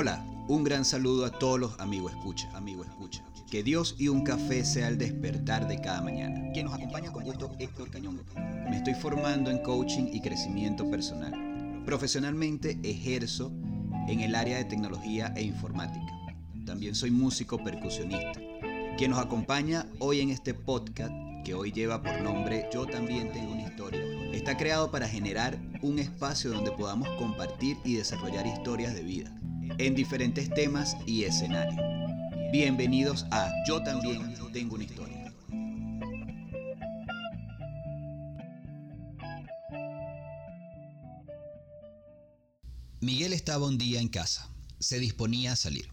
Hola, un gran saludo a todos los amigos escucha, amigo escucha. Que Dios y un café sea el despertar de cada mañana. Quien nos acompaña con gusto Héctor Cañón. Me estoy formando en coaching y crecimiento personal. Profesionalmente ejerzo en el área de tecnología e informática. También soy músico percusionista. Quien nos acompaña hoy en este podcast, que hoy lleva por nombre Yo también tengo una historia, está creado para generar un espacio donde podamos compartir y desarrollar historias de vida en diferentes temas y escenarios. Bienvenidos a Yo también tengo una historia. Miguel estaba un día en casa. Se disponía a salir.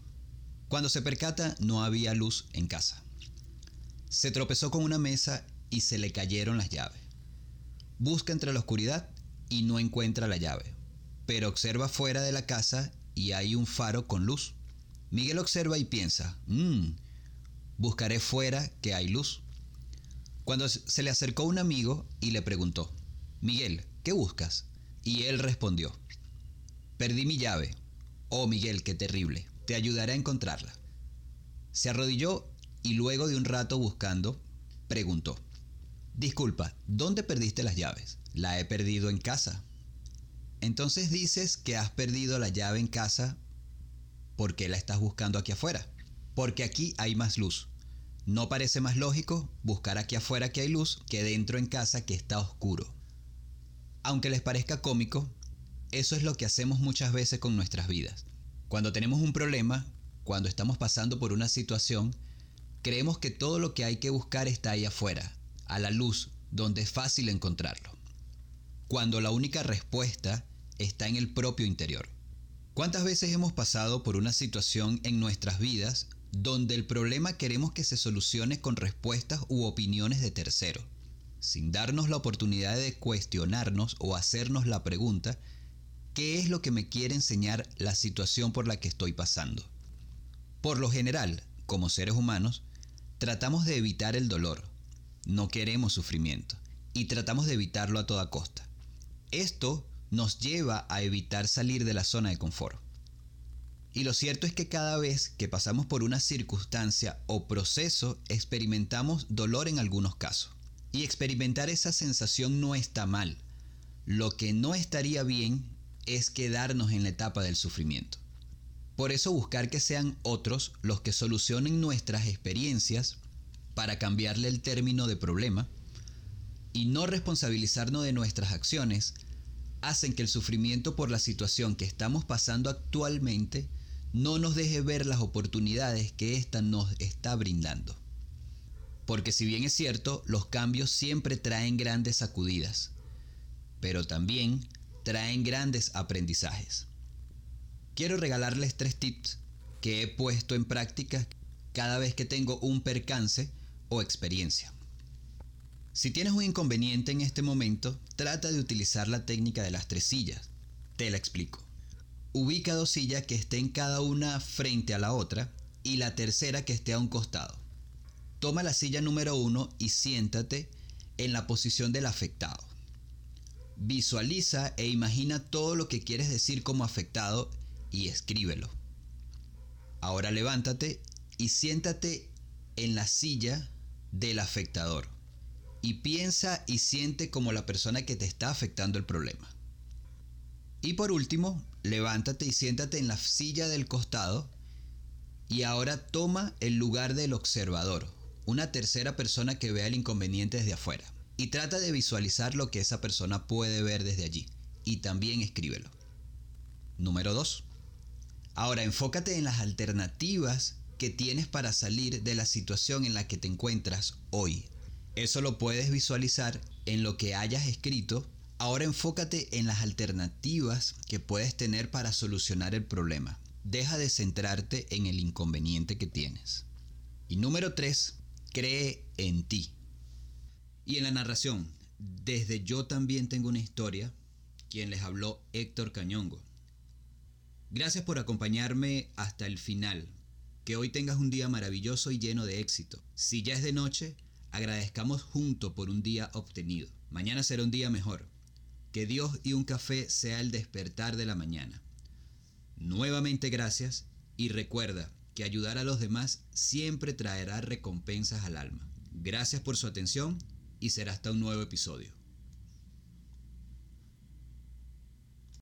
Cuando se percata no había luz en casa. Se tropezó con una mesa y se le cayeron las llaves. Busca entre la oscuridad y no encuentra la llave, pero observa fuera de la casa y hay un faro con luz. Miguel observa y piensa, mmm, buscaré fuera que hay luz. Cuando se le acercó un amigo y le preguntó, Miguel, ¿qué buscas? Y él respondió, perdí mi llave. Oh Miguel, qué terrible, te ayudaré a encontrarla. Se arrodilló y luego de un rato buscando, preguntó, Disculpa, ¿dónde perdiste las llaves? La he perdido en casa. Entonces dices que has perdido la llave en casa ¿por qué la estás buscando aquí afuera? Porque aquí hay más luz. ¿No parece más lógico buscar aquí afuera que hay luz que dentro en casa que está oscuro? Aunque les parezca cómico, eso es lo que hacemos muchas veces con nuestras vidas. Cuando tenemos un problema, cuando estamos pasando por una situación, creemos que todo lo que hay que buscar está ahí afuera, a la luz, donde es fácil encontrarlo. Cuando la única respuesta está en el propio interior. ¿Cuántas veces hemos pasado por una situación en nuestras vidas donde el problema queremos que se solucione con respuestas u opiniones de terceros, sin darnos la oportunidad de cuestionarnos o hacernos la pregunta, ¿qué es lo que me quiere enseñar la situación por la que estoy pasando? Por lo general, como seres humanos, tratamos de evitar el dolor, no queremos sufrimiento y tratamos de evitarlo a toda costa. Esto nos lleva a evitar salir de la zona de confort. Y lo cierto es que cada vez que pasamos por una circunstancia o proceso experimentamos dolor en algunos casos. Y experimentar esa sensación no está mal. Lo que no estaría bien es quedarnos en la etapa del sufrimiento. Por eso buscar que sean otros los que solucionen nuestras experiencias para cambiarle el término de problema y no responsabilizarnos de nuestras acciones hacen que el sufrimiento por la situación que estamos pasando actualmente no nos deje ver las oportunidades que ésta nos está brindando. Porque si bien es cierto, los cambios siempre traen grandes sacudidas, pero también traen grandes aprendizajes. Quiero regalarles tres tips que he puesto en práctica cada vez que tengo un percance o experiencia. Si tienes un inconveniente en este momento, trata de utilizar la técnica de las tres sillas. Te la explico. Ubica dos sillas que estén cada una frente a la otra y la tercera que esté a un costado. Toma la silla número uno y siéntate en la posición del afectado. Visualiza e imagina todo lo que quieres decir como afectado y escríbelo. Ahora levántate y siéntate en la silla del afectador y piensa y siente como la persona que te está afectando el problema. Y por último, levántate y siéntate en la silla del costado y ahora toma el lugar del observador, una tercera persona que vea el inconveniente desde afuera. Y trata de visualizar lo que esa persona puede ver desde allí. Y también escríbelo. Número 2. Ahora enfócate en las alternativas que tienes para salir de la situación en la que te encuentras hoy. Eso lo puedes visualizar en lo que hayas escrito. Ahora enfócate en las alternativas que puedes tener para solucionar el problema. Deja de centrarte en el inconveniente que tienes. Y número 3, cree en ti. Y en la narración, desde yo también tengo una historia, quien les habló Héctor Cañongo. Gracias por acompañarme hasta el final. Que hoy tengas un día maravilloso y lleno de éxito. Si ya es de noche, Agradezcamos junto por un día obtenido. Mañana será un día mejor. Que Dios y un café sea el despertar de la mañana. Nuevamente gracias y recuerda que ayudar a los demás siempre traerá recompensas al alma. Gracias por su atención y será hasta un nuevo episodio.